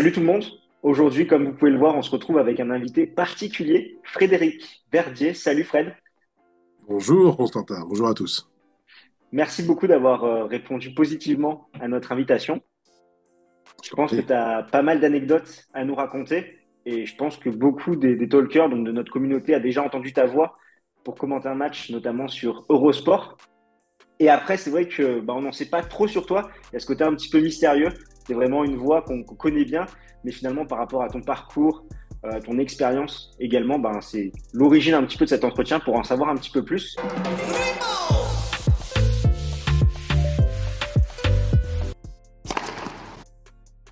Salut tout le monde. Aujourd'hui, comme vous pouvez le voir, on se retrouve avec un invité particulier, Frédéric Verdier. Salut Fred. Bonjour Constantin, bonjour à tous. Merci beaucoup d'avoir euh, répondu positivement à notre invitation. Je pense que tu as pas mal d'anecdotes à nous raconter et je pense que beaucoup des, talkers donc de notre communauté a déjà entendu ta voix pour commenter un match, notamment sur Eurosport. Et après, c'est vrai que bah, on n'en sait pas trop sur toi. Il y a ce côté un petit peu mystérieux? C'est vraiment une voix qu'on connaît bien, mais finalement, par rapport à ton parcours, euh, ton expérience également, ben, c'est l'origine un petit peu de cet entretien pour en savoir un petit peu plus.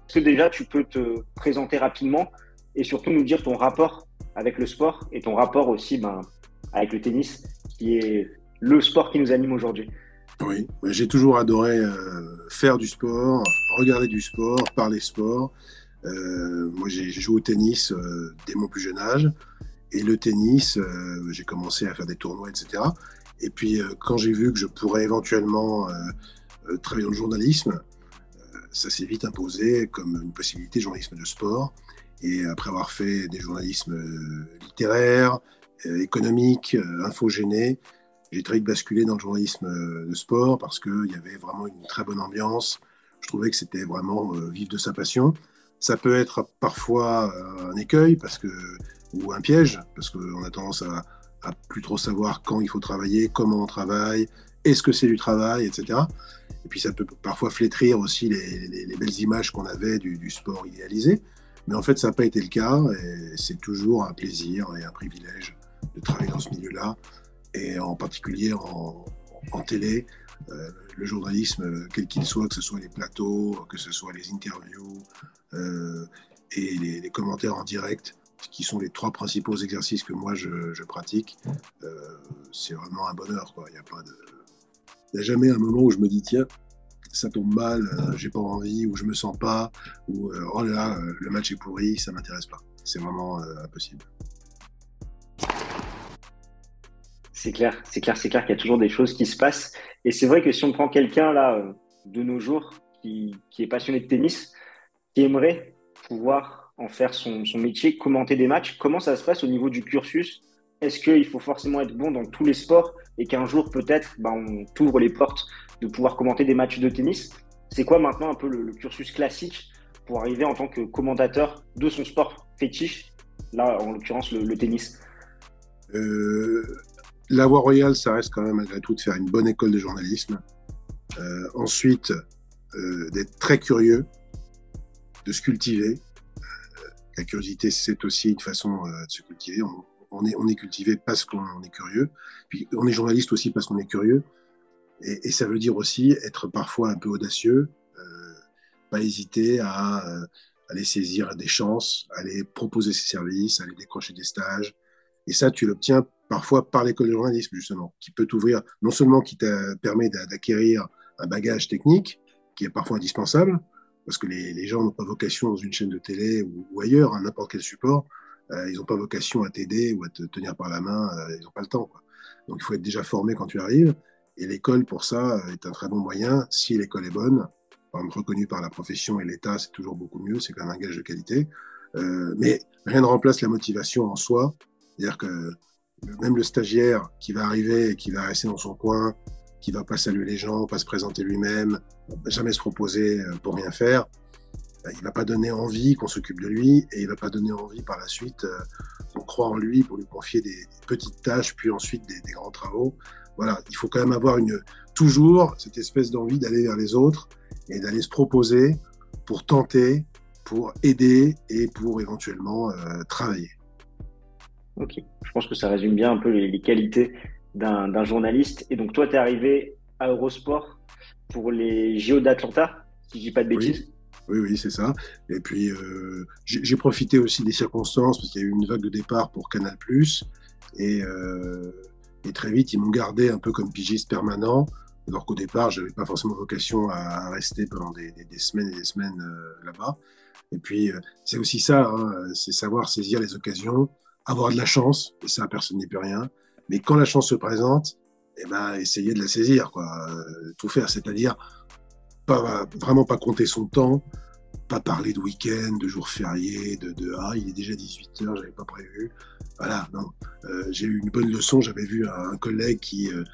Est-ce que déjà tu peux te présenter rapidement et surtout nous dire ton rapport avec le sport et ton rapport aussi ben, avec le tennis, qui est le sport qui nous anime aujourd'hui? Oui, j'ai toujours adoré euh, faire du sport, regarder du sport, parler sport. Euh, moi, j'ai joué au tennis euh, dès mon plus jeune âge. Et le tennis, j'ai commencé à faire des tournois, etc. Et puis, quand j'ai vu que je pourrais éventuellement travailler dans le journalisme, ça s'est vite imposé comme une possibilité de journalisme de sport. Et après avoir fait des journalismes littéraires, économiques, infogénés, j'ai très vite basculé dans le journalisme euh, de sport parce qu'il y avait vraiment une très bonne ambiance. Je trouvais que c'était vraiment euh, vivre de sa passion. Ça peut être parfois euh, un écueil parce que, ou un piège, parce qu'on a tendance à, à plus trop savoir quand il faut travailler, comment on travaille, est-ce que c'est du travail, etc. Et puis ça peut parfois flétrir aussi les, les, les belles images qu'on avait du, du, sport idéalisé. Mais en fait, ça n'a pas été le cas et c'est toujours un plaisir et un privilège de travailler dans ce milieu-là et en particulier en, télé, euh, le journalisme, quel qu'il soit, que ce soit les plateaux, que ce soit les interviews euh, et les, commentaires en direct, qui sont les trois principaux exercices que moi je, pratique, euh, c'est vraiment un bonheur. Il n'y a, jamais un moment où je me dis, tiens, ça tombe mal, j'ai pas envie, ou je me sens pas, ou oh là là, le match est pourri, ça m'intéresse pas. C'est vraiment impossible. C'est clair, c'est clair, c'est clair qu'il y a toujours des choses qui se passent. Et c'est vrai que si on prend quelqu'un là euh, de nos jours qui, est passionné de tennis, qui aimerait pouvoir en faire son, métier, commenter des matchs, comment ça se passe au niveau du cursus? Est-ce qu'il faut forcément être bon dans tous les sports et qu'un jour peut-être bah, on t'ouvre les portes de pouvoir commenter des matchs de tennis? C'est quoi maintenant un peu le, cursus classique pour arriver en tant que commentateur de son sport fétiche, là en l'occurrence le, le tennis. Euh, la voie royale, ça reste quand même malgré tout de faire une bonne école de journalisme. Euh, ensuite, euh, d'être très curieux, de se cultiver. Euh, la curiosité, c'est aussi une façon de se cultiver. On, est, on est cultivé parce qu'on est curieux. Puis on est journaliste aussi parce qu'on est curieux. Et, et, ça veut dire aussi être parfois un peu audacieux, pas hésiter à aller saisir des chances, aller proposer ses services, aller décrocher des stages. Et ça, tu l'obtiens parfois par l'école de journalisme, justement, qui peut t'ouvrir, non seulement qui te permet d'acquérir un bagage technique, qui est parfois indispensable, parce que les, gens n'ont pas vocation dans une chaîne de télé ou, ailleurs, à n'importe quel support, euh, ils n'ont pas vocation à t'aider ou à te tenir par la main, euh, ils n'ont pas le temps. Donc il faut être déjà formé quand tu arrives, et l'école, pour ça, est un très bon moyen, si l'école est bonne, par exemple, reconnue par la profession et l'État, c'est toujours beaucoup mieux, c'est quand même un gage de qualité. Euh, mais rien ne remplace la motivation en soi, c'est-à-dire que même le stagiaire qui va arriver et qui va rester dans son coin, qui va pas saluer les gens, pas se présenter lui-même, jamais se proposer euh, pour rien faire, bah, il va pas donner envie qu'on s'occupe de lui et il va pas donner envie par la suite qu'on euh, croit en lui pour lui confier des, petites tâches puis ensuite des, des, grands travaux. Voilà, il faut quand même avoir une toujours cette espèce d'envie d'aller vers les autres et d'aller se proposer pour tenter, pour aider et pour éventuellement euh, travailler. Ok, je pense que ça résume bien un peu les, qualités d'un journaliste. Et donc, toi, tu es arrivé à Eurosport pour les JO d'Atlanta, si je dis pas de bêtises. Oui, oui, c'est ça. Et puis, euh, j'ai profité aussi des circonstances parce qu'il y a eu une vague de départ pour Canal+. Et, euh, et très vite, ils m'ont gardé un peu comme pigiste permanent, alors qu'au départ, je n'avais pas forcément vocation à, rester pendant des, semaines et des semaines euh, là-bas. Et puis, c'est aussi ça, hein, c'est savoir saisir les occasions, avoir de la chance, et ça, personne n'y peut rien. Mais quand la chance se présente, eh ben, essayer de la saisir, quoi. Euh, tout faire, c'est-à-dire pas, vraiment pas compter son temps, pas parler de week-end, de jours fériés, de, de ah il est déjà 18h, j'avais pas prévu. Voilà, non. Euh, j'ai eu une bonne leçon. J'avais vu un, collègue qui euh,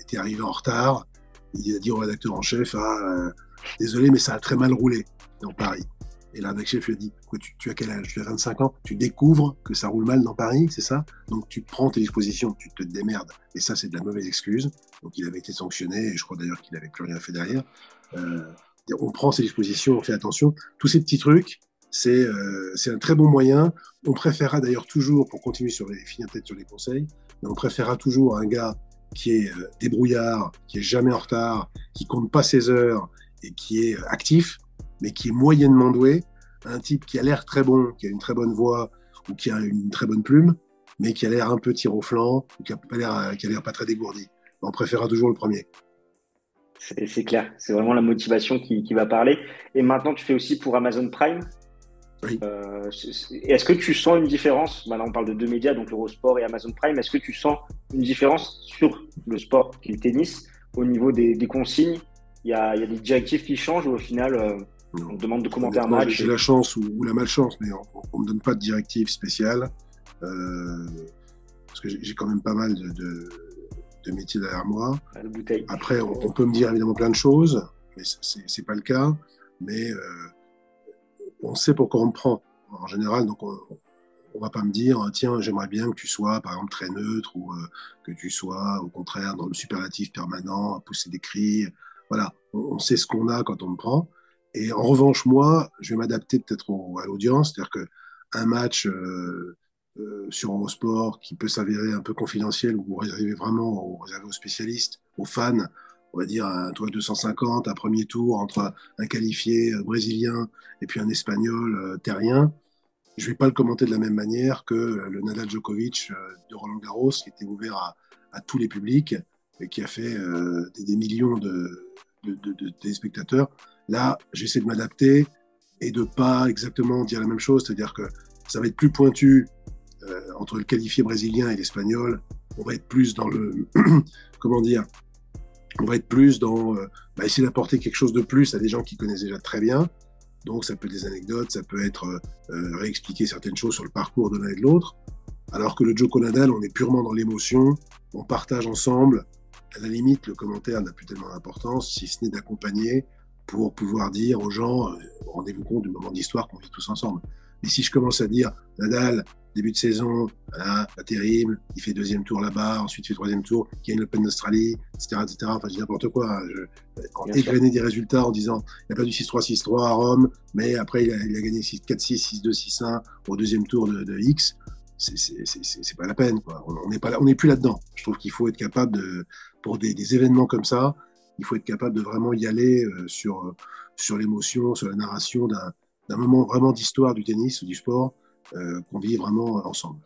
était arrivé en retard. Il a dit au rédacteur en chef ah désolé mais ça a très mal roulé dans Paris. Et là, chef lui a dit tu, as quel âge? Tu as 25 ans? Tu découvres que ça roule mal dans Paris, c'est ça? Donc tu prends tes dispositions, tu te démerdes. Et ça, c'est de la mauvaise excuse. Donc il avait été sanctionné et je crois d'ailleurs qu'il n'avait plus rien fait derrière. Euh, on prend ses dispositions, on fait attention. Tous ces petits trucs, c'est euh, un très bon moyen. On préférera d'ailleurs toujours, pour continuer sur les finir peut-être sur les conseils, mais on préférera toujours un gars qui est euh, débrouillard, qui est jamais en retard, qui compte pas ses heures et qui est actif, mais qui est moyennement doué, un type qui a l'air très bon, qui a une très bonne voix ou qui a une très bonne plume, mais qui a l'air un peu tir au flanc ou qui a l'air qui a l'air pas très dégourdi. On préférera toujours le premier. C'est clair, c'est vraiment la motivation qui, qui, va parler. Et maintenant, tu fais aussi pour Amazon Prime. Oui. Euh, est-ce que tu sens une différence? Maintenant, on parle de deux médias, donc Eurosport et Amazon Prime. Est-ce que tu sens une différence sur le sport qui est le tennis au niveau des, des consignes? Il y, a, il y, a, des directives qui changent ou au final, euh, on demande de commenter un match J'ai la chance ou, la malchance, mais on ne me donne pas de directives spéciales. Euh, parce que j'ai quand même pas mal de, de de métier derrière moi. Après, on, peut me dire évidemment plein de choses, mais c'est pas le cas. Mais euh, on sait pourquoi on me prend en général. Donc, on, on va pas me dire tiens, j'aimerais bien que tu sois par exemple très neutre ou euh, que tu sois au contraire dans le superlatif permanent, à pousser des cris. Voilà, on, sait ce qu'on a quand on me prend. Et en revanche, moi, je vais m'adapter peut-être à l'audience, c'est-à-dire que un match euh, euh, sur Eurosport qui peut s'avérer un peu confidentiel ou réservé vraiment réservé aux spécialistes, aux fans, on va dire un tour 250, un premier tour entre un qualifié euh, brésilien et puis un espagnol euh, terrien. Je vais pas le commenter de la même manière que le Nadal Djokovic de Roland Garros qui était ouvert à, tous les publics et qui a fait des, millions de, de, de, de téléspectateurs. Là, j'essaie de m'adapter et de pas exactement dire la même chose, c'est-à-dire que ça va être plus pointu euh, entre le qualifié brésilien et l'espagnol, on va être plus dans le, comment dire, on va être plus dans euh, bah, essayer d'apporter quelque chose de plus à des gens qui connaissent déjà très bien. Donc ça peut être des anecdotes, ça peut être euh, réexpliquer certaines choses sur le parcours de l'un et de l'autre. Alors que le Joko Nadal, on est purement dans l'émotion, on partage ensemble. À la limite, le commentaire n'a plus tellement d'importance, si ce n'est d'accompagner pour pouvoir dire aux gens, rendez-vous compte du moment d'histoire qu'on vit tous ensemble. Et si je commence à dire, Nadal, début de saison, pas terrible, il fait deuxième tour là-bas, ensuite il fait troisième tour, il gagne l'Open d'Australie, etc., etc. Enfin, je dis n'importe quoi. Je, égrener des résultats en disant, il a perdu 6-3, 6-3 à Rome, mais après il a, il a gagné 4-6, 6-2, 6-1 au deuxième tour de, de X. C'est pas la peine, quoi. On n'est on plus là-dedans. Je trouve qu'il faut être capable de, pour des, des, événements comme ça, il faut être capable de vraiment y aller euh, sur, sur l'émotion, sur la narration d'un moment vraiment d'histoire du tennis ou du sport euh, qu'on vit vraiment ensemble.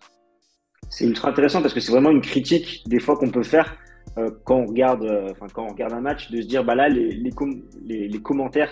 C'est ultra intéressant parce que c'est vraiment une critique des fois qu'on peut faire euh, quand on regarde, euh, quand on regarde un match, de se dire bah là les, les, les, commentaires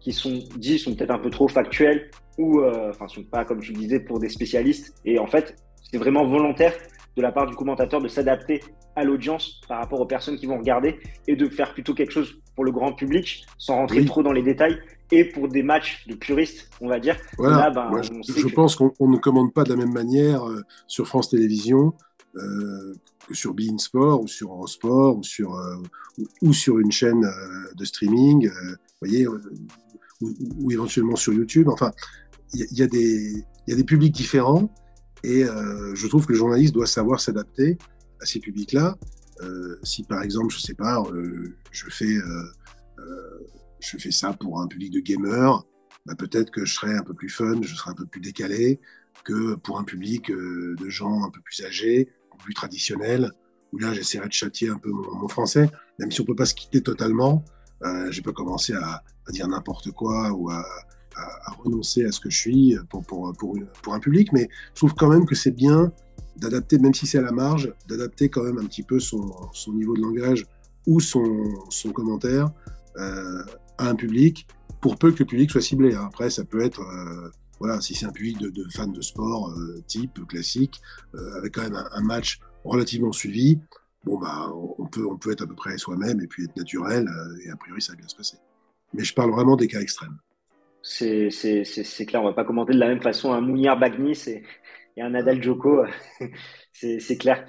qui sont dits sont peut-être un peu trop factuels ou enfin sont pas comme tu le disais pour des spécialistes et en fait c'est vraiment volontaire de la part du commentateur de s'adapter à l'audience par rapport aux personnes qui vont regarder et de faire plutôt quelque chose pour le grand public sans rentrer trop dans les détails et pour des matchs de puristes, on va dire. Voilà. Ben, je, pense qu'on ne commande pas de la même manière euh, sur France Télévisions euh, que sur Bein Sport ou sur Eurosport ou sur, euh, ou, sur une chaîne de streaming, voyez, ou, éventuellement sur YouTube. Enfin, il y, y, a des publics différents et je trouve que le journaliste doit savoir s'adapter à ces publics-là. si par exemple, je sais pas, je fais je fais ça pour un public de gamers, bah peut-être que je serai un peu plus fun, je serai un peu plus décalé que pour un public euh, de gens un peu plus âgés, plus traditionnels, où là j'essaierai de châtier un peu mon, français, même si on peut pas se quitter totalement. Euh, je peux commencer à, à dire n'importe quoi ou à, renoncer à ce que je suis pour un public, mais je trouve quand même que c'est bien d'adapter, même si c'est à la marge, d'adapter quand même un petit peu son, son niveau de langage ou son, son commentaire euh, à un public, pour peu que le public soit ciblé. Hein. Après, ça peut être, euh, voilà, si c'est un public de, fans de sport euh, type classique, avec quand même un, match relativement suivi, bon bah, on peut, on peut être à peu près soi-même et puis être naturel, et a priori ça va bien se passer. Mais je parle vraiment des cas extrêmes. C'est clair, on va pas commenter de la même façon un Mounier Bagnis et un Nadal Joko. c'est clair.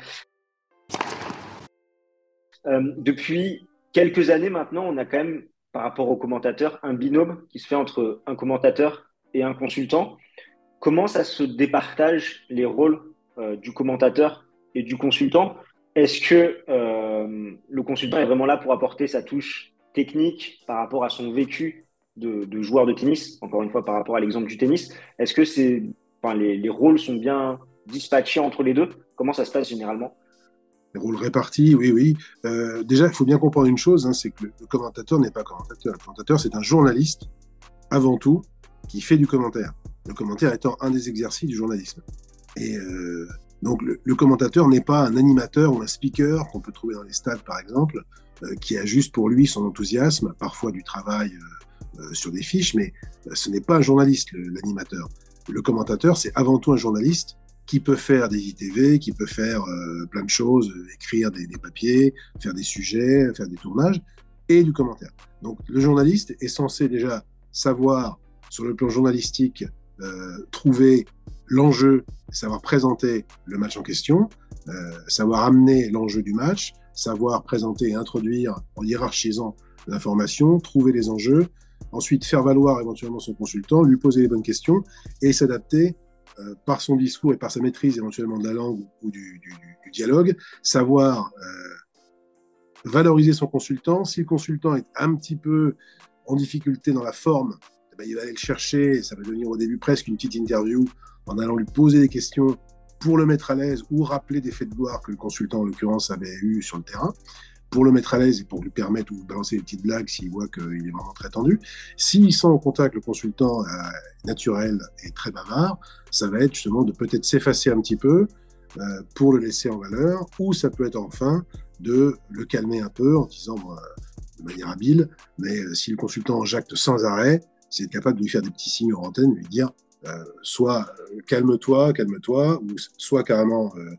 Euh, depuis quelques années maintenant, on a quand même, par rapport aux commentateurs, un binôme qui se fait entre un commentateur et un consultant. Comment ça se départage les rôles euh, du commentateur et du consultant? Est-ce que euh, le consultant est vraiment là pour apporter sa touche technique par rapport à son vécu de, joueur de tennis? Encore une fois, par rapport à l'exemple du tennis, est-ce que c'est, les rôles sont bien dispatchés entre les deux Comment ça se passe généralement? Les rôles répartis, oui, oui. Euh, déjà, il faut bien comprendre une chose, hein, c'est que le, commentateur n'est pas commentateur. Le commentateur, c'est un journaliste, avant tout, qui fait du commentaire. Le commentaire étant un des exercices du journalisme. Et euh, donc, le, commentateur n'est pas un animateur ou un speaker qu'on peut trouver dans les stades, par exemple, euh, qui a juste pour lui son enthousiasme, parfois du travail sur des fiches, mais ce n'est pas un journaliste, l'animateur. Le commentateur, c'est avant tout un journaliste qui peut faire des ITV, qui peut faire euh, plein de choses, écrire des, papiers, faire des sujets, faire des tournages, et du commentaire. Donc le journaliste est censé déjà savoir, sur le plan journalistique, euh, trouver l'enjeu, savoir présenter le match en question, euh, savoir amener l'enjeu du match, savoir présenter et introduire en hiérarchisant l'information, trouver les enjeux, ensuite faire valoir éventuellement son consultant, lui poser les bonnes questions et s'adapter euh, par son discours et par sa maîtrise éventuellement de la langue ou du, dialogue, savoir euh, valoriser son consultant. Si le consultant est un petit peu en difficulté dans la forme, eh ben, il va aller le chercher, ça va devenir au début presque une petite interview en allant lui poser des questions pour le mettre à l'aise ou rappeler des faits de gloire que le consultant, en l'occurrence, avait eu sur le terrain pour le mettre à l'aise et pour lui permettre ou balancer des petites blagues s'il voit qu'il est vraiment très tendu. S'il sent au contact le consultant euh, naturel et très bavard, ça va être justement de peut-être s'effacer un petit peu euh, pour le laisser en valeur, ou ça peut être enfin de le calmer un peu en disant de manière habile, mais euh, si le consultant jacte sans arrêt, c'est être capable de lui faire des petits signes en antenne, lui dire soit calme-toi, calme-toi, ou soit carrément euh,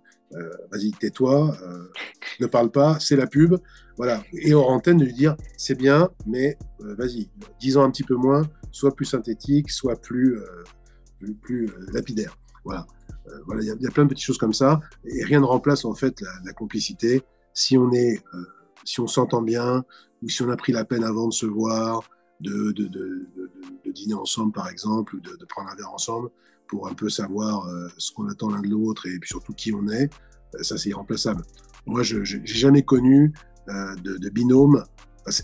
vas-y, tais-toi, euh, ne parle pas, c'est la pub. Voilà. Et hors antenne, de lui dire, c'est bien, mais euh, vas-y, disons un petit peu moins, soit plus synthétique, soit plus, plus, lapidaire. Voilà. voilà, il y, a plein de petites choses comme ça, et rien ne remplace en fait la, complicité. Si on est, si on s'entend bien, ou si on a pris la peine avant de se voir, de dîner ensemble par exemple, ou de, prendre un verre ensemble, pour un peu savoir euh, ce qu'on attend l'un de l'autre et puis surtout qui on est, euh, ça c'est irremplaçable. Moi, je n'ai jamais connu euh, de, binôme.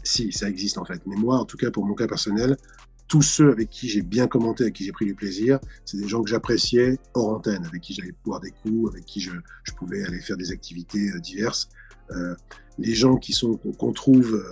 si, ça existe en fait. Mais moi, en tout cas, pour mon cas personnel, tous ceux avec qui j'ai bien commenté, avec qui j'ai pris du plaisir, c'est des gens que j'appréciais hors antenne, avec qui j'allais boire des coups, avec qui je, pouvais aller faire des activités diverses. les gens qui sont qu'on trouve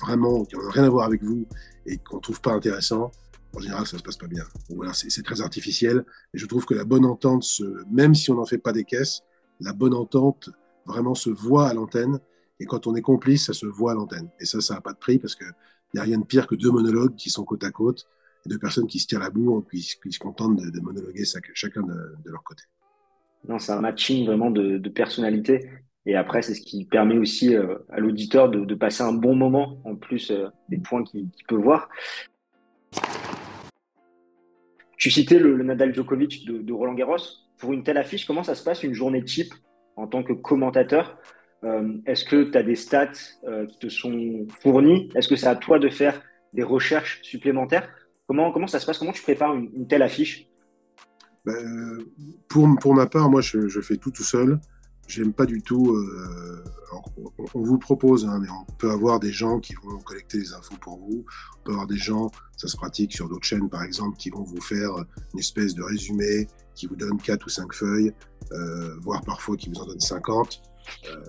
vraiment, qui n'ont rien à voir avec vous et qu'on trouve pas intéressants, en général, ça se passe pas bien. C'est très artificiel. Et je trouve que la bonne entente, même si on n'en fait pas des caisses, la bonne entente vraiment se voit à l'antenne. Et quand on est complice, ça se voit à l'antenne. Et ça, ça n'a pas de prix parce qu'il n'y a rien de pire que deux monologues qui sont côte à côte et deux personnes qui se tirent la bourre et qui, se contentent de, monologuer chacun de, leur côté. Non, c'est un matching vraiment de, personnalité. Et après, c'est ce qui permet aussi euh, à l'auditeur de, passer un bon moment, en plus euh, des points qu'il peut voir. Tu citais le, Nadal Djokovic de, Roland Garros. Pour une telle affiche, comment ça se passe une journée type en tant que commentateur? Euh, Est-ce que tu as des stats euh, qui te sont fournis Est-ce que c'est à toi de faire des recherches supplémentaires? Comment, ça se passe? Comment tu prépares une, telle affiche? Ben, pour, pour ma part, moi, je, je fais tout tout seul. J'aime pas du tout. Euh, on, vous propose, hein, mais on peut avoir des gens qui vont collecter les infos pour vous. On peut avoir des gens, ça se pratique sur d'autres chaînes par exemple, qui vont vous faire une espèce de résumé, qui vous donne quatre ou cinq feuilles, euh, voire parfois qui vous en donne 50. Euh,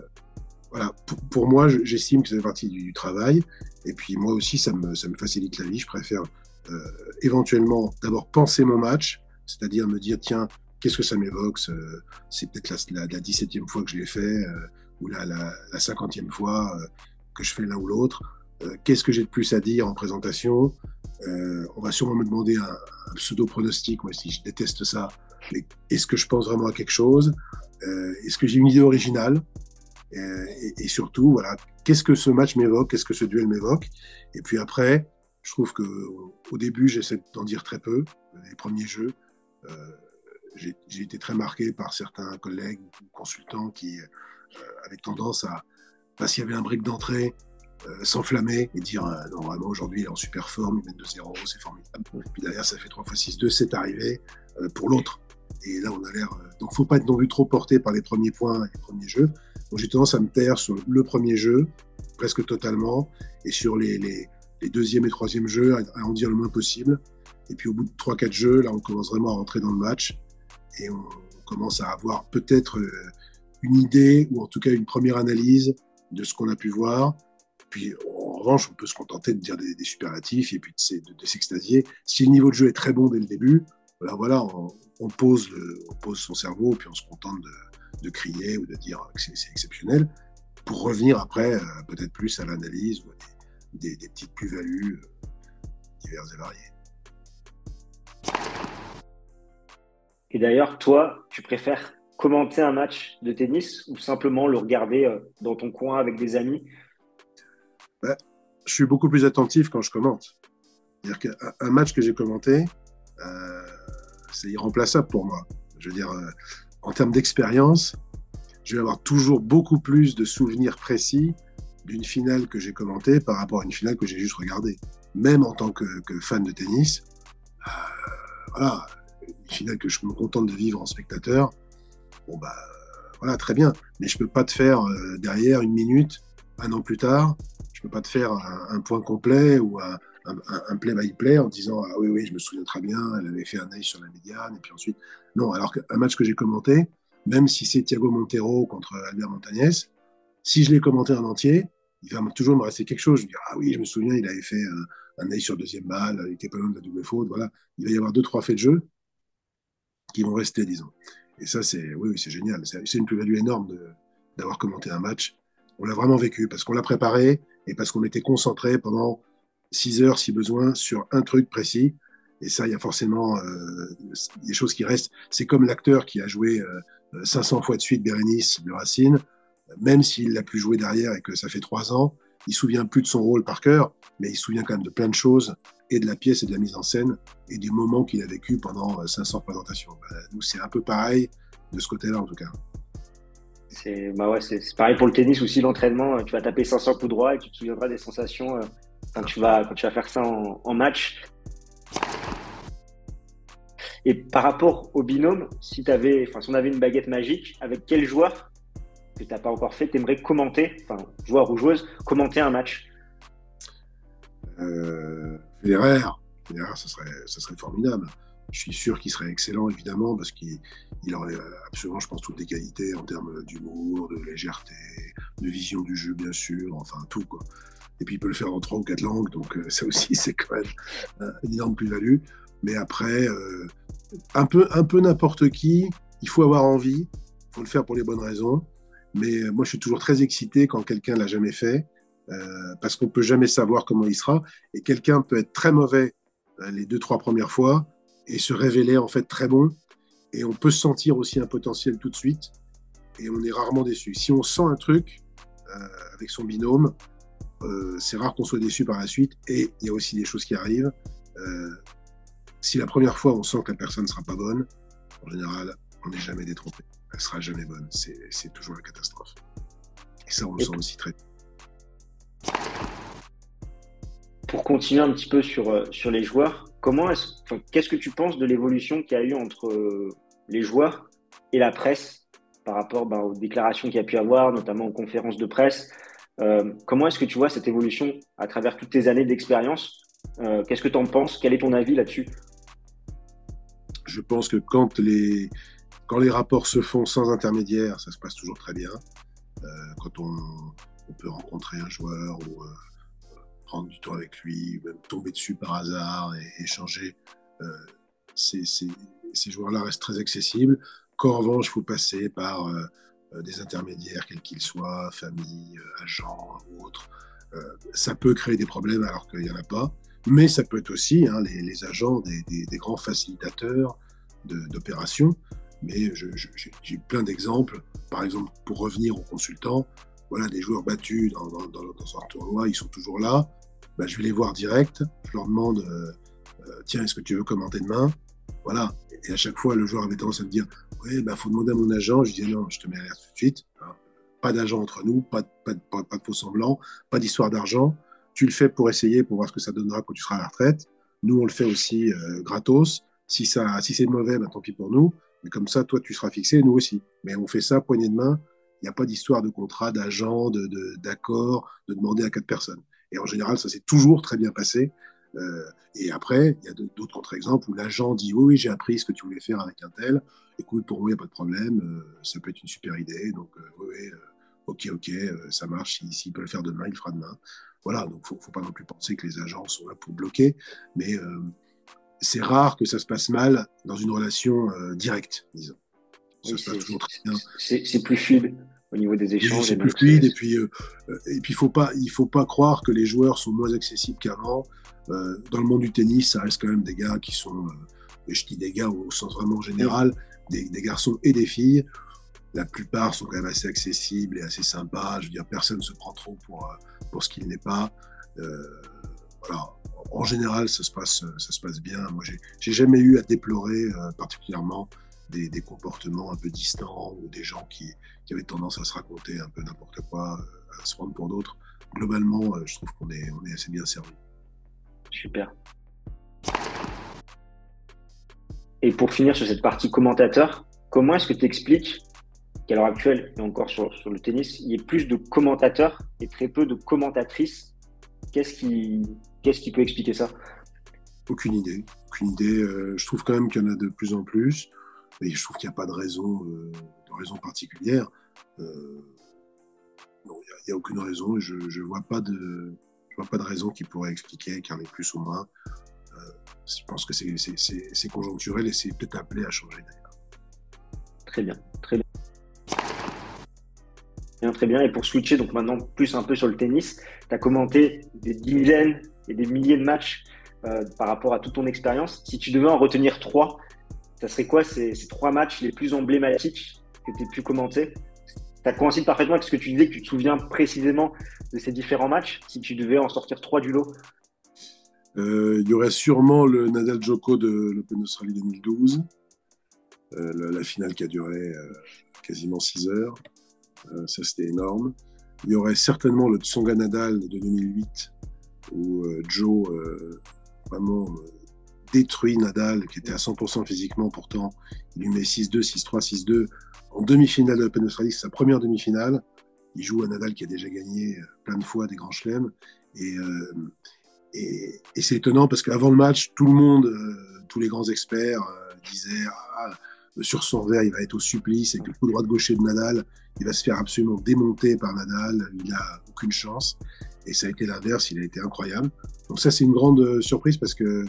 voilà, pour, moi, j'estime que ça fait partie du, travail. Et puis moi aussi, ça me, ça me facilite la vie. Je préfère euh, éventuellement d'abord penser mon match, c'est-à-dire me dire, tiens, qu'est-ce que ça m'évoque C'est peut-être la, la, 17e fois que je l'ai fait, euh, ou la, la, 50e fois euh, que je fais l'un ou l'autre. Euh, qu'est-ce que j'ai de plus à dire en présentation? On va sûrement me demander un, pseudo-pronostic, moi si je déteste ça, est-ce que je pense vraiment à quelque chose? Est-ce que j'ai une idée originale? Et, surtout, voilà, qu'est-ce que ce match m'évoque? Qu'est-ce que ce duel m'évoque? Et puis après, Je trouve que au début, j'essaie d'en dire très peu. Les premiers jeux, j'ai été très marqué par certains collègues ou consultants qui euh, avaient tendance à, bah, s'il y avait un brick d'entrée, euh, s'enflammer et dire non, vraiment aujourd'hui il est en super forme, il mène de 0 c'est formidable. Puis derrière, ça fait 3 fois 6, 2, c'est arrivé pour l'autre. Et là, on a l'air. Donc, faut pas être non plus trop porté par les premiers points et les premiers jeux. Donc, j'ai tendance à me taire sur le premier jeu, presque totalement, et sur les, les, les deuxièmes et troisièmes jeux, à, en dire le moins possible. Et puis, au bout de 3-4 jeux, là, on commence vraiment à rentrer dans le match et on, commence à avoir peut-être euh, une idée ou en tout cas une première analyse de ce qu'on a pu voir. Puis, en revanche, on peut se contenter de dire des, superlatifs et puis de, de, s'extasier. Si le niveau de jeu est très bon dès le début, voilà, voilà on, pose on pose son cerveau puis on se contente de, crier ou de dire que c'est exceptionnel pour revenir après euh, peut-être plus à l'analyse ou des, des, petites plus-values euh, diverses et variées. Et d'ailleurs, toi, tu préfères commenter un match de tennis ou simplement le regarder euh, dans ton coin avec des amis? Bah, Je suis beaucoup plus attentif quand je commente. C'est-à-dire qu'un match que j'ai commenté, euh, c'est irremplaçable pour moi. Je veux dire, euh, en termes d'expérience, je vais avoir toujours beaucoup plus de souvenirs précis d'une finale que j'ai commentée par rapport à une finale que j'ai juste regardée. Même en tant que, fan de tennis, voilà, une finale que je me contente de vivre en spectateur, bon bah voilà, très bien. Mais je peux pas te faire euh, derrière une minute, un an plus tard, je peux pas te faire un, point complet ou un, un, play-by-play en disant ah oui oui je me souviens très bien, elle avait fait un œil sur la médiane et puis ensuite non alors qu'un match que j'ai commenté, même si c'est Thiago Montero contre Albert Montagnès, si je l'ai commenté en entier, il va toujours me rester quelque chose. Je me dis ah oui je me souviens il avait fait un, œil sur deuxième balle, il était pas loin de la double faute, voilà. Il va y avoir deux trois faits de jeu vont rester, disons. Et ça, c'est oui, c'est génial. C'est une plus-value énorme d'avoir commenté un match. On l'a vraiment vécu parce qu'on l'a préparé et parce qu'on était concentré pendant six heures, si besoin, sur un truc précis. Et ça, il y a forcément euh, des choses qui restent. C'est comme l'acteur qui a joué 500 euh, fois de suite Bérénice de Racine, même s'il l'a plus joué derrière et que ça fait trois ans, il se souvient plus de son rôle par cœur, mais il se souvient quand même de plein de choses et de la pièce et de la mise en scène et du moment qu'il a vécu pendant 500 euh, présentations. Bah, nous, c'est un peu pareil de ce côté-là, en tout cas. C'est bah ouais, pareil pour le tennis aussi, l'entraînement. Tu vas taper 500 coups droits et tu te souviendras des sensations euh, quand, tu vas, quand tu vas faire ça en, match. Et par rapport au binôme, si, avais, enfin, si on avait une baguette magique, avec quel joueur que tu n'as pas encore fait, tu aimerais commenter, enfin, joueur ou joueuse, commenter un match? Euh, Federer, ça serait, ça serait formidable. Je suis sûr qu'il serait excellent, évidemment, parce qu'il aurait absolument, je pense, toutes les qualités en termes d'humour, de légèreté, de vision du jeu, bien sûr, enfin tout, quoi. Et puis, il peut le faire en trois ou quatre langues, donc euh, ça aussi, c'est quand même euh, une énorme plus-value. Mais après, euh, un peu, un peu n'importe qui, il faut avoir envie, il faut le faire pour les bonnes raisons. Mais moi, je suis toujours très excité quand quelqu'un l'a jamais fait euh, parce qu'on peut jamais savoir comment il sera. Et quelqu'un peut être très mauvais euh, les deux, trois premières fois et se révéler en fait très bon. Et on peut sentir aussi un potentiel tout de suite. Et on est rarement déçu. Si on sent un truc euh, avec son binôme, c'est rare qu'on soit déçu par la suite. Et il y a aussi des choses qui arrivent. si la première fois on sent que la personne ne sera pas bonne, en général, on n'est jamais détrompé. Elle sera jamais bonne. C'est toujours la catastrophe. Et ça, on le sent aussi très pour continuer un petit peu sur, euh, sur les joueurs, comment est-ce, qu'est-ce que tu penses de l'évolution qu'il y a eu entre euh, les joueurs et la presse par rapport ben, aux déclarations qu'il y a pu avoir, notamment aux conférences de presse? Euh, Comment est-ce que tu vois cette évolution à travers toutes tes années d'expérience? Qu'est-ce que tu en penses? Quel est ton avis là-dessus? Je pense que quand les, quand les rapports se font sans intermédiaire, ça se passe toujours très bien. quand on, on peut rencontrer un joueur ou prendre du temps avec lui, même tomber dessus par hasard et échanger. Euh, ces, joueurs-là restent très accessibles. Qu'en revanche, il faut passer par euh, euh, des intermédiaires, quels qu'ils soient, famille, agents ou autres. ça peut créer des problèmes alors qu'il n'y en a pas. Mais ça peut être aussi hein, les, agents des, grands facilitateurs d'opérations. Mais j'ai plein d'exemples. Par exemple, pour revenir aux consultants, voilà, des joueurs battus dans, un tournoi, ils sont toujours là. bah, je vais les voir direct, je leur demande, euh, euh, tiens, est-ce que tu veux commenter demain? Voilà. Et à chaque fois, le joueur avait tendance à me dire, oui, bah, faut demander à mon agent. Je dis, non, je te mets l'alerte tout de suite. Hein. Pas d'agent entre nous, pas de, pas, pas, de faux semblants, pas d'histoire d'argent. Tu le fais pour essayer, pour voir ce que ça donnera quand tu seras à la retraite. Nous, on le fait aussi euh, gratos. Si, ça, si c'est mauvais, bah, tant pis pour nous. Mais comme ça, toi, tu seras fixé, nous aussi. Mais on fait ça, poignée de main. Il n'y a pas d'histoire de contrat, d'agent, d'accord, de, de, demander à quatre personnes. Et en général, ça s'est toujours très bien passé. Euh, et après, il y a d'autres contre-exemples où l'agent dit oui, oui, j'ai appris ce que tu voulais faire avec un tel. Écoute, pour moi, il n'y a pas de problème. Euh, ça peut être une super idée. Donc, euh, oui ok, ok, ça marche. S'il peut le faire demain, il le fera demain. Voilà, donc il ne faut pas non plus penser que les agents sont là pour bloquer. Mais c'est rare que ça se passe mal dans une relation directe, disons. Ça se passe toujours très bien. C'est plus fluide au niveau des échanges. C'est plus fluide et puis euh, et puis faut pas il faut pas croire que les joueurs sont moins accessibles qu'avant. Euh, dans le monde du tennis, ça reste quand même des gars qui sont, euh, je dis des gars au sens vraiment général, des, des, garçons et des filles. La plupart sont quand même assez accessibles et assez sympas. Je veux dire, personne ne se prend trop pour pour ce qu'il n'est pas. voilà. En général, ça se passe ça se passe bien. Moi, j'ai jamais eu à déplorer particulièrement des, des, comportements un peu distants ou des gens qui, qui, avaient tendance à se raconter un peu n'importe quoi, euh, à se prendre pour d'autres. Globalement, euh, je trouve qu'on est, on est assez bien servi. Super. Et pour finir sur cette partie commentateur, comment est-ce que tu expliques qu'à l'heure actuelle, et encore sur, sur, le tennis, il y ait plus de commentateurs et très peu de commentatrices? Qu'est-ce qui, qu'est-ce qui peut expliquer ça? Aucune idée. Aucune idée. Euh, je trouve quand même qu'il y en a de plus en plus. Mais je trouve qu'il n'y a pas de raison, euh, de raison particulière. Euh, il n'y a, aucune raison. Je ne vois, pas de, vois pas de raison qui pourrait expliquer qu'il y en ait plus ou moins. Euh, je pense que c'est conjoncturel et c'est peut-être appelé à changer d'ailleurs. Très bien, très bien. Bien, très bien. Et pour switcher donc maintenant plus un peu sur le tennis, tu as commenté des dizaines et des milliers de matchs par rapport à toute ton expérience. Si tu devais en retenir trois, ça serait quoi ces, trois matchs les plus emblématiques que tu aies pu commenter? Ça coïncide parfaitement avec ce que tu disais, que tu te souviens précisément de ces différents matchs, si tu devais en sortir trois du lot euh, Il y aurait sûrement le Nadal Joko de l'Open Australie 2012, euh, la, finale qui a duré euh, quasiment six heures. ça, c'était énorme. Il y aurait certainement le Tsonga Nadal de 2008, où Joe vraiment détruit Nadal, qui était à 100% physiquement, pourtant, il lui met 6-2, 6-3, 6-2. En demi-finale de l'Open Australie, c'est sa première demi-finale. Il joue à Nadal qui a déjà gagné euh, plein de fois des grands chelems. Euh, et, et, c'est étonnant parce qu'avant le match, tout le monde, euh, tous les grands experts disaient ah, sur son verre, il va être au supplice et que le coup droit de gaucher de Nadal, il va se faire absolument démonter par Nadal. Il n'a aucune chance. Et ça a été l'inverse, il a été incroyable. Donc ça, c'est une grande surprise parce que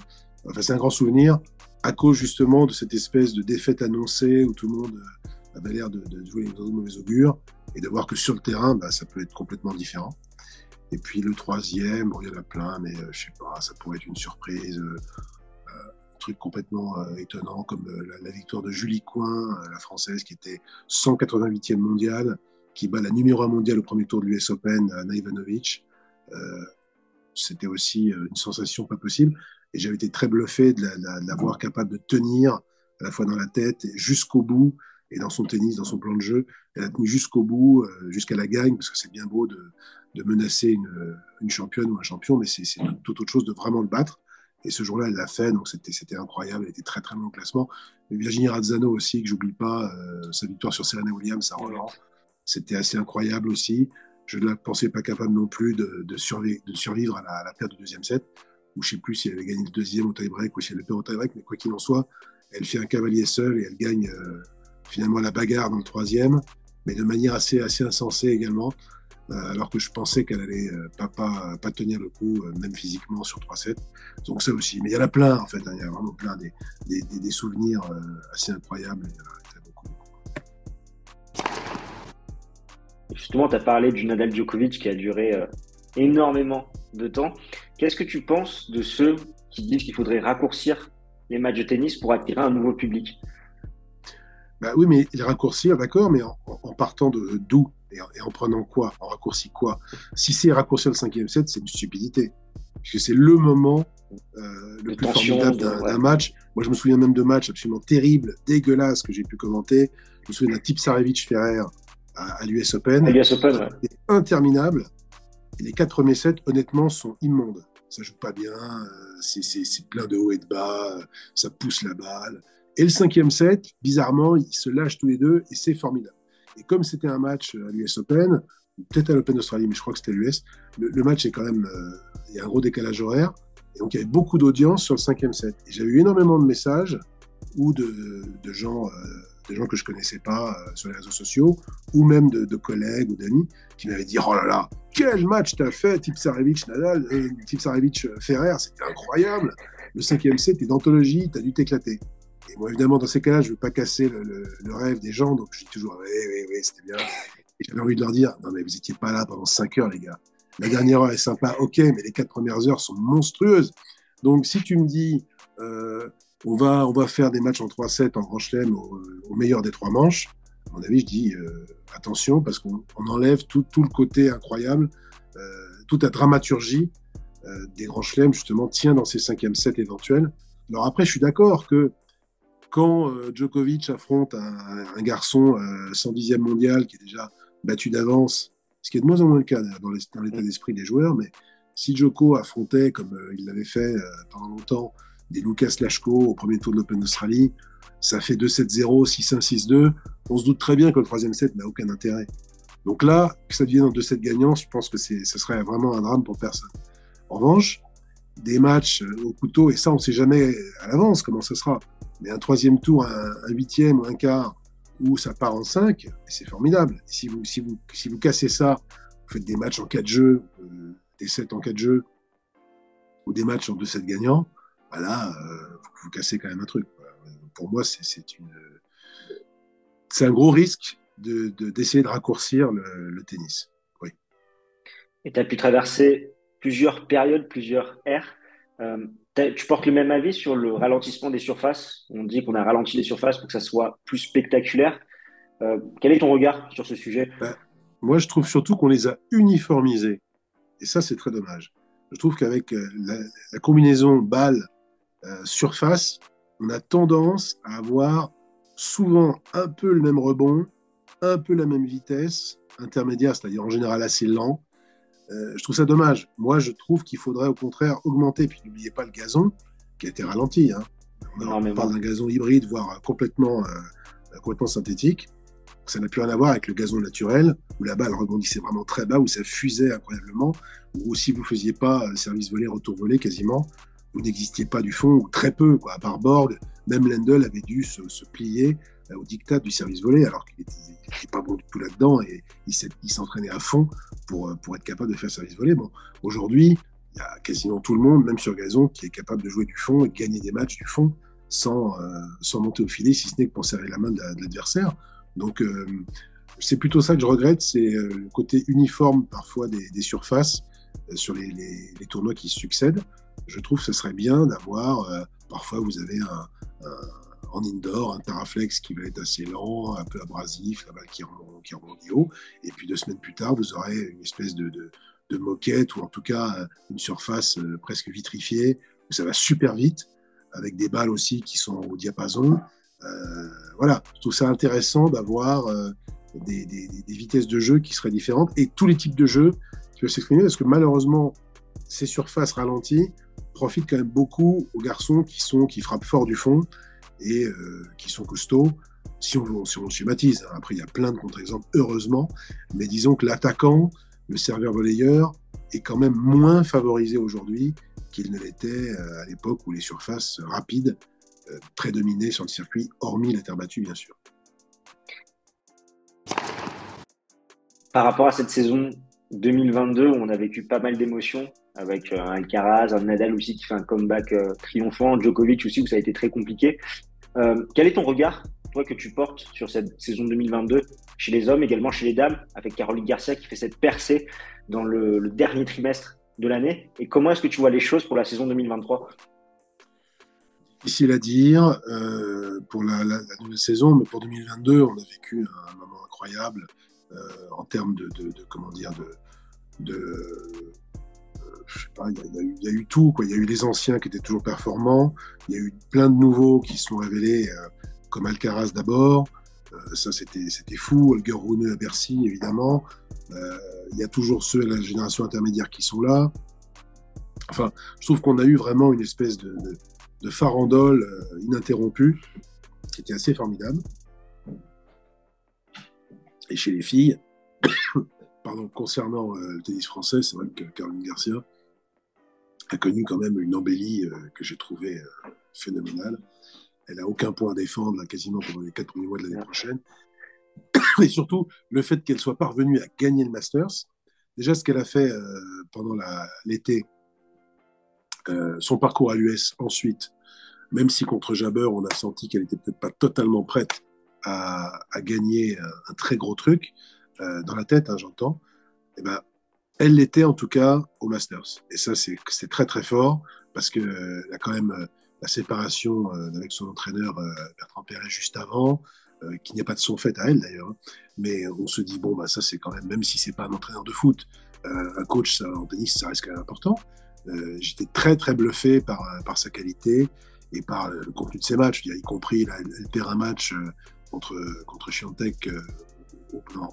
C'est un grand souvenir à cause justement de cette espèce de défaite annoncée où tout le monde euh, avait l'air de, jouer les mauvais augure et de voir que sur le terrain, bah, ça peut être complètement différent. Et puis le troisième, il y en a plein, mais euh, je sais pas, ça pourrait être une surprise, euh, un truc complètement étonnant comme la, victoire de Julie Coin, la française qui était 188e mondiale, qui bat la numéro 1 mondiale au premier tour de l'US Open, Anna Ivanovic. C'était aussi une sensation pas possible. Et j'avais été très bluffé de la, voir capable de tenir à la fois dans la tête jusqu'au bout et dans son tennis, dans son plan de jeu. Elle a tenu jusqu'au bout, euh, jusqu'à la gagne, parce que c'est bien beau de, de menacer une, une, championne ou un champion, mais c'est tout autre chose de vraiment le battre. Et ce jour-là, elle l'a fait, donc c'était incroyable. Elle était très très bon au classement. Et Virginie Razzano aussi, que j'oublie pas, euh, sa victoire sur Serena Williams à Roland, c'était assez incroyable aussi. Je ne la pensais pas capable non plus de, de, survivre, de survivre à la, à la perte du deuxième set ou je sais plus si elle avait gagné le deuxième au tie-break ou si elle le perd au tie-break, mais quoi qu'il en soit, elle fait un cavalier seul et elle gagne euh, finalement la bagarre dans le troisième, mais de manière assez, assez insensée également, euh, alors que je pensais qu'elle allait euh, pas, pas, pas, tenir le coup, même physiquement, sur 3-7. Donc ça aussi. Mais il y en a plein, en fait, hein. il y a vraiment plein des, des, des, souvenirs assez incroyables. Justement, tu as parlé du Nadal Djokovic qui a duré énormément de temps. Qu'est-ce que tu penses de ceux qui disent qu'il faudrait raccourcir les matchs de tennis pour attirer un nouveau public? Bah oui, mais les raccourcir, d'accord, mais en, partant de d'où et, en prenant quoi? En raccourci quoi? Si c'est raccourcir le cinquième set, c'est une stupidité. puisque c'est le moment euh, le plus formidable d'un match. Moi, je me souviens même de matchs absolument terribles, dégueulasses que j'ai pu commenter. Je me souviens d'un type Ferrer à, l'US Open. À l'US Open, Interminable. Et les quatre premiers sets, honnêtement, sont immondes. Ça joue pas bien, euh, c'est plein de haut et de bas, ça pousse la balle. Et le cinquième set, bizarrement, ils se lâchent tous les deux et c'est formidable. Et comme c'était un match à l'US Open, peut-être à l'Open d'Australie, mais je crois que c'était l'US, le, match est quand même, euh, il y a un gros décalage horaire. Et donc il y avait beaucoup d'audience sur le cinquième set. Et j'ai eu énormément de messages ou de, gens, euh, des gens que je connaissais pas euh, sur les réseaux sociaux, ou même de, collègues ou d'amis qui m'avaient dit oh là là, quel match t'as fait, Tipsarevic Nadal, euh, Tipsarevic Ferrer, c'était incroyable. Le cinquième set est d'anthologie, t'as dû t'éclater. Et moi évidemment dans ces cas-là, je veux pas casser le, rêve des gens, donc je dis toujours oui oui oui c'était bien. Et j'avais envie de leur dire non mais vous étiez pas là pendant 5 heures les gars. La dernière heure est sympa, ok, mais les quatre premières heures sont monstrueuses. Donc, si tu me dis, euh, on, va, on va faire des matchs en 3-7 en Grand Chelem au, meilleur des trois manches, à mon avis, je dis euh, attention parce qu'on enlève tout, tout, le côté incroyable, euh, toute la dramaturgie des Grands Chelems, justement, tient dans ces cinquièmes sets éventuels. Alors après, je suis d'accord que quand Djokovic affronte un, un garçon 110e mondial qui est déjà battu d'avance ce qui est de moins en moins le cas dans l'état d'esprit des joueurs, mais si Joko affrontait, comme euh, il l'avait fait euh, pendant longtemps, des Lucas Lachko au premier tour de l'Open d'Australie, ça fait 2-7-0, 6-1, 6-2. On se doute très bien que le troisième set n'a aucun intérêt. Donc là, que ça devienne en 2-7 gagnants, je pense que ce serait vraiment un drame pour personne. En revanche, des matchs euh, au couteau, et ça, on ne sait jamais à l'avance comment ce sera. Mais un troisième tour, un, huitième ou un quart, où ça part en 5, et c'est formidable. si vous, si, vous, si vous cassez ça, vous faites des matchs en 4 jeux, euh, des 7 en 4 jeux, ou des matchs en 2-7 gagnants, bah là, euh, vous, cassez quand même un truc. Pour moi, c'est une... C'est un gros risque d'essayer de, d'essayer de, raccourcir le, tennis. Oui. Et tu as pu traverser plusieurs périodes, plusieurs ères. Euh, tu portes le même avis sur le ralentissement des surfaces? On dit qu'on a ralenti les surfaces pour que ça soit plus spectaculaire. Euh, quel est ton regard sur ce sujet? Ben, Moi, je trouve surtout qu'on les a uniformisés. Et ça, c'est très dommage. Je trouve qu'avec la, combinaison balle-surface, euh, on a tendance à avoir souvent un peu le même rebond, un peu la même vitesse intermédiaire, c'est-à-dire en général assez lent, euh, je trouve ça dommage. Moi, je trouve qu'il faudrait au contraire augmenter. Puis n'oubliez pas le gazon qui a été ralenti. Hein. On, parle d'un gazon hybride, voire complètement, euh, complètement synthétique. Ça n'a plus rien à voir avec le gazon naturel, où la balle rebondissait vraiment très bas, où ça fusait incroyablement, où si vous ne faisiez pas service volé, retour volé quasiment, n'existiez pas du fond, ou très peu. À part Borg, même Lendl avait dû se, se plier au dictat du service volé, alors qu'il n'était pas bon du tout là-dedans et il s'entraînait à fond pour, pour être capable de faire service volé. Bon, aujourd'hui, il y a quasiment tout le monde, même sur gazon, qui est capable de jouer du fond et de gagner des matchs du fond sans, euh, monter au filet, si ce n'est que pour serrer la main de l'adversaire. Donc, euh, c'est plutôt ça que je regrette, c'est euh, le côté uniforme parfois des, surfaces sur les, les, tournois qui succèdent. Je trouve que ce serait bien d'avoir, parfois vous avez un, en indoor, un Taraflex qui va être assez lent, un peu abrasif, la balle qui, qui rebondit haut. Et puis deux semaines plus tard, vous aurez une espèce de, moquette ou en tout cas une surface euh, presque vitrifiée où ça va super vite, avec des balles aussi qui sont au diapason. Euh, voilà, je trouve ça intéressant d'avoir euh, des, des, vitesses de jeu qui seraient différentes et tous les types de jeux qui peuvent s'exprimer parce que malheureusement, ces surfaces ralenties profitent quand même beaucoup aux garçons qui, sont, qui frappent fort du fond et euh, qui sont costauds. Si on, si on schématise, hein. après il y a plein de contre-exemples, heureusement, mais disons que l'attaquant, le serveur volleyeur, est quand même moins favorisé aujourd'hui qu'il ne l'était euh, à l'époque où les surfaces rapides euh, prédominaient sur le circuit, hormis la terre battue, bien sûr. Par rapport à cette saison 2022, où on a vécu pas mal d'émotions, avec un Alcaraz, un Nadal aussi qui fait un comeback triomphant, Djokovic aussi où ça a été très compliqué. Euh, quel est ton regard, toi, que tu portes sur cette saison 2022 chez les hommes, également chez les dames, avec Caroline Garcia qui fait cette percée dans le, dernier trimestre de l'année? Et comment est-ce que tu vois les choses pour la saison 2023 Difficile à dire euh, pour la, nouvelle saison, mais pour 2022, on a vécu un moment incroyable euh, en termes de, comment dire, de, sais pas, il y, a eu tout. Quoi. Il y a eu les anciens qui étaient toujours performants. Il y a eu plein de nouveaux qui se sont révélés, euh, comme Alcaraz d'abord. Euh, ça, c'était, fou. Holger Rune à Bercy, évidemment. Euh, il y a toujours ceux de la génération intermédiaire qui sont là. Enfin, je trouve qu'on a eu vraiment une espèce de, de, de farandole ininterrompue, qui était assez formidable. Et chez les filles, pardon, concernant le tennis français, c'est vrai que Caroline Garcia a connu quand même une embellie euh, que j'ai trouvée euh, phénoménale. Elle n'a aucun point à défendre quasiment pendant les quatre premiers mois de l'année prochaine. Et surtout, le fait qu'elle soit parvenue à gagner le Masters. Déjà, ce qu'elle a fait euh, pendant l'été, son parcours à l'US ensuite, même si contre Jabber, on a senti qu'elle n'était peut-être pas totalement prête à, gagner un, très gros truc, dans la tête, hein, j'entends, eh ben, elle l'était en tout cas au Masters. Et ça, c'est très très fort parce que euh, a quand même euh, la séparation euh, avec son entraîneur euh, Bertrand Perret juste avant, euh, qui n'y a pas de son fait à elle d'ailleurs. Hein. Mais on se dit bon, bah ça c'est quand même, même si c'est pas un entraîneur de foot, un coach ça, en tennis, ça reste quand même important. J'étais très très bluffé par par sa qualité et par le contenu de ses matchs, y compris là, elle perd un match contre contre Chiantec au plan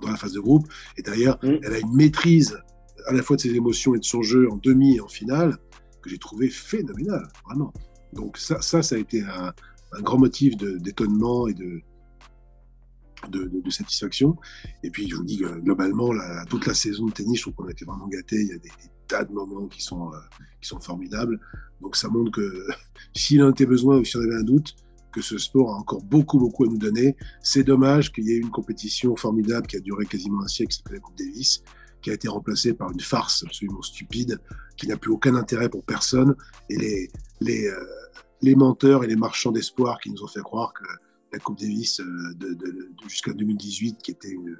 dans la phase de groupe. Et d'ailleurs, mmh. elle a une maîtrise à la fois de ses émotions et de son jeu en demi et en finale que j'ai trouvé phénoménal, vraiment. Donc ça, ça, ça a été un, un grand motif d'étonnement et de, de, de, de, satisfaction. Et puis, je vous dis que globalement, la, toute la saison de tennis, je trouve qu'on a été vraiment gâtés. Il y a des, des tas de moments qui sont, euh, qui sont formidables. Donc ça montre que s'il en était besoin ou s'il y en avait un doute, que ce sport a encore beaucoup, beaucoup à nous donner. C'est dommage qu'il y ait une compétition formidable qui a duré quasiment un siècle, qui s'appelle la Coupe Davis, qui a été remplacée par une farce absolument stupide, qui n'a plus aucun intérêt pour personne. Et les, les, euh, les menteurs et les marchands d'espoir qui nous ont fait croire que la Coupe Davis euh, de, jusqu'à 2018, qui était une,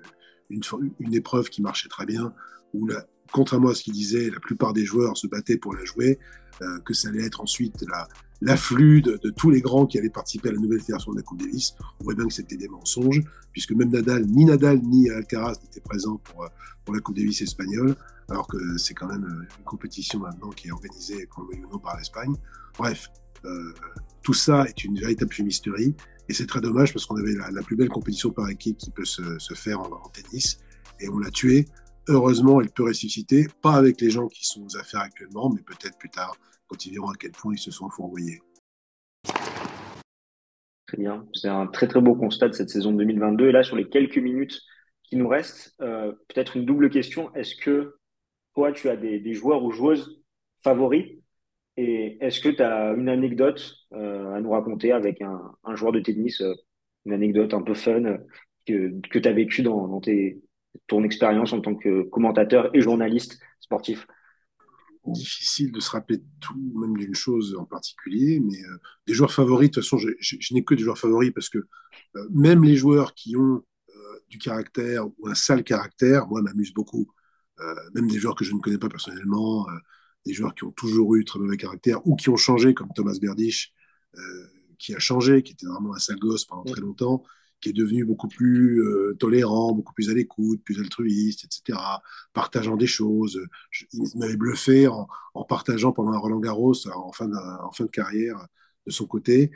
une, épreuve qui marchait très bien, où la, contrairement à ce qu'ils disaient, la plupart des joueurs se battaient pour la jouer, euh, que ça allait être ensuite la, l'afflux de, de, tous les grands qui allaient participer à la nouvelle fédération de la Coupe Davis, on voit bien que c'était des mensonges, puisque même Nadal, ni Nadal ni Alcaraz n'étaient présents pour, pour la Coupe Davis espagnole, alors que c'est quand même une compétition maintenant qui est organisée comme le par l'Espagne. Bref, euh, tout ça est une véritable fumisterie, et c'est très dommage parce qu'on avait la, la, plus belle compétition par équipe qui peut se, se faire en, en, tennis, et on l'a tuée. Heureusement, elle peut ressusciter, pas avec les gens qui sont aux affaires actuellement, mais peut-être plus tard quand ils verront à quel point ils se sont fourvoyés. Très bien. C'est un très très beau constat de cette saison 2022. Et là, sur les quelques minutes qui nous restent, euh, peut-être une double question. Est-ce que toi, tu as des, joueurs ou joueuses favoris? Et est-ce que tu as une anecdote euh, à nous raconter avec un, joueur de tennis, euh, une anecdote un peu fun que, que tu as vécu dans, dans tes, ton expérience en tant que commentateur et journaliste sportif difficile de se rappeler de tout, même d'une chose en particulier, mais euh, des joueurs favoris, de toute façon, je, je, je n'ai que des joueurs favoris parce que euh, même les joueurs qui ont euh, du caractère ou un sale caractère, moi, m'amusent beaucoup. Même des joueurs que je ne connais pas personnellement, des joueurs qui ont toujours eu très mauvais caractère ou qui ont changé, comme Thomas Berdych, qui a changé, qui était vraiment un sale gosse pendant très longtemps qui est devenu beaucoup plus euh, tolérant, beaucoup plus à l'écoute, plus altruiste, etc., partageant des choses. Je, il m'avait bluffé en, en, partageant pendant un Roland Garros, en fin, de, en fin de carrière, de son côté.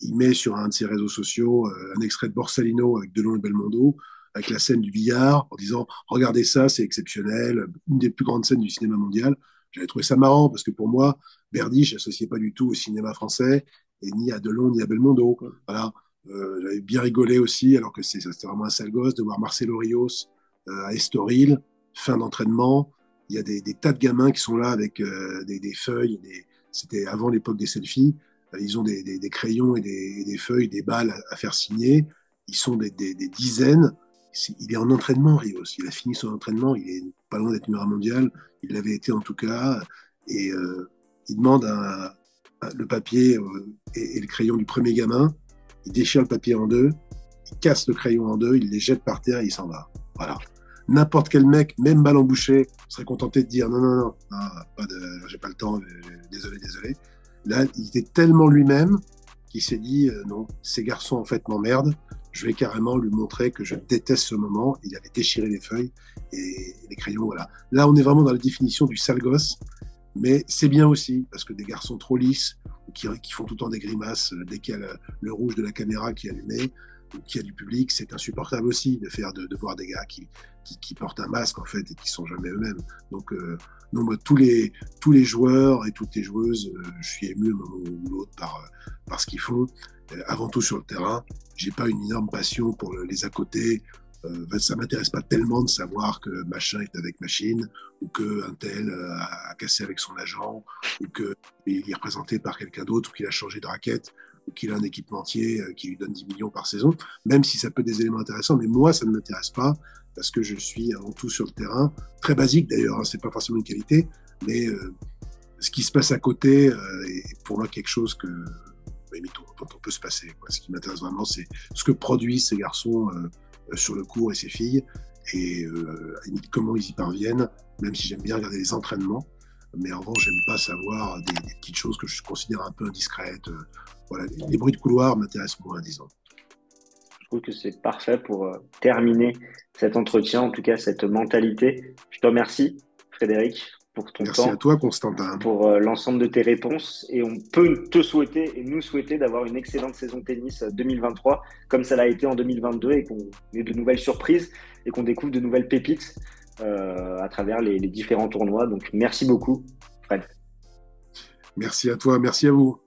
Il met sur un de ses réseaux sociaux euh, un extrait de Borsalino avec Delon et Belmondo, avec la scène du billard, en disant Regardez ça, c'est exceptionnel, une des plus grandes scènes du cinéma mondial. J'avais trouvé ça marrant parce que pour moi, Verdi, je n'associais pas du tout au cinéma français, et ni à Delon ni à Belmondo. Voilà. Euh, J'avais bien rigolé aussi, alors que c'était vraiment un sale gosse, de voir Marcelo Rios euh, à Estoril, fin d'entraînement. Il y a des, tas de gamins qui sont là avec euh, des, feuilles. C'était avant l'époque des selfies. Ils ont des, crayons et des, feuilles, des balles à, faire signer. Ils sont des, dizaines. il est en entraînement, Rios. Il a fini son entraînement. Il est pas loin d'être numéro mondial. Il l'avait été en tout cas. Et il demande le papier et, le crayon du premier gamin il déchire le papier en deux, il casse le crayon en deux, il les jette par terre et il s'en va. Voilà. N'importe quel mec, même mal embouché, serait contenté de dire non, non, non, non pas de, j'ai pas le temps, désolé, désolé. Là, il était tellement lui-même qu'il s'est dit euh, non, ces garçons en fait m'emmerdent, je vais carrément lui montrer que je déteste ce moment. Il allait déchirer les feuilles et les crayons. Voilà. Là, on est vraiment dans la définition du sale gosse, mais c'est bien aussi parce que des garçons trop lisses qui, qui font tout le temps des grimaces dès qu'il y a le, rouge de la caméra qui est allumé ou qu'il y a du public, c'est insupportable aussi de faire de, voir des gars qui, portent un masque en fait et qui sont jamais eux-mêmes. Donc, euh, non, tous les tous les joueurs et toutes les joueuses, euh, je suis ému un moment ou l'autre par par ce qu'ils font. Euh, avant tout sur le terrain. J'ai pas une énorme passion pour les à côté. Euh, ça m'intéresse pas tellement de savoir que machin est avec machine ou que un tel euh, a, cassé avec son agent ou que il est représenté par quelqu'un d'autre ou qu'il a changé de raquette ou qu'il a un équipementier euh, qui lui donne 10 millions par saison, même si ça peut être des éléments intéressants. Mais moi, ça ne m'intéresse pas parce que je suis avant tout sur le terrain, très basique d'ailleurs. Hein, c'est pas forcément une qualité, mais ce qui se passe à côté est pour moi quelque chose que dont on peut se passer. Ce qui m'intéresse vraiment, c'est ce que produisent ces garçons euh, sur le cours et ces filles, et euh, comment ils y parviennent, même si j'aime bien regarder les entraînements. Mais en revanche, j'aime pas savoir des, petites choses que je considère un peu indiscrètes. Euh, voilà, les, bruits de couloir m'intéressent moins, disons. Je trouve que c'est parfait pour terminer cet entretien, en tout cas cette mentalité. Je te remercie, Frédéric, pour ton Merci temps. à toi, Constantin. Pour euh, l'ensemble de tes réponses. Et on peut te souhaiter et nous souhaiter d'avoir une excellente saison tennis 2023, euh, comme ça l'a été en 2022, et qu'on ait de nouvelles surprises et qu'on découvre de nouvelles pépites euh, à travers les, les différents tournois. Donc merci beaucoup, Fred. Merci à toi, merci à vous.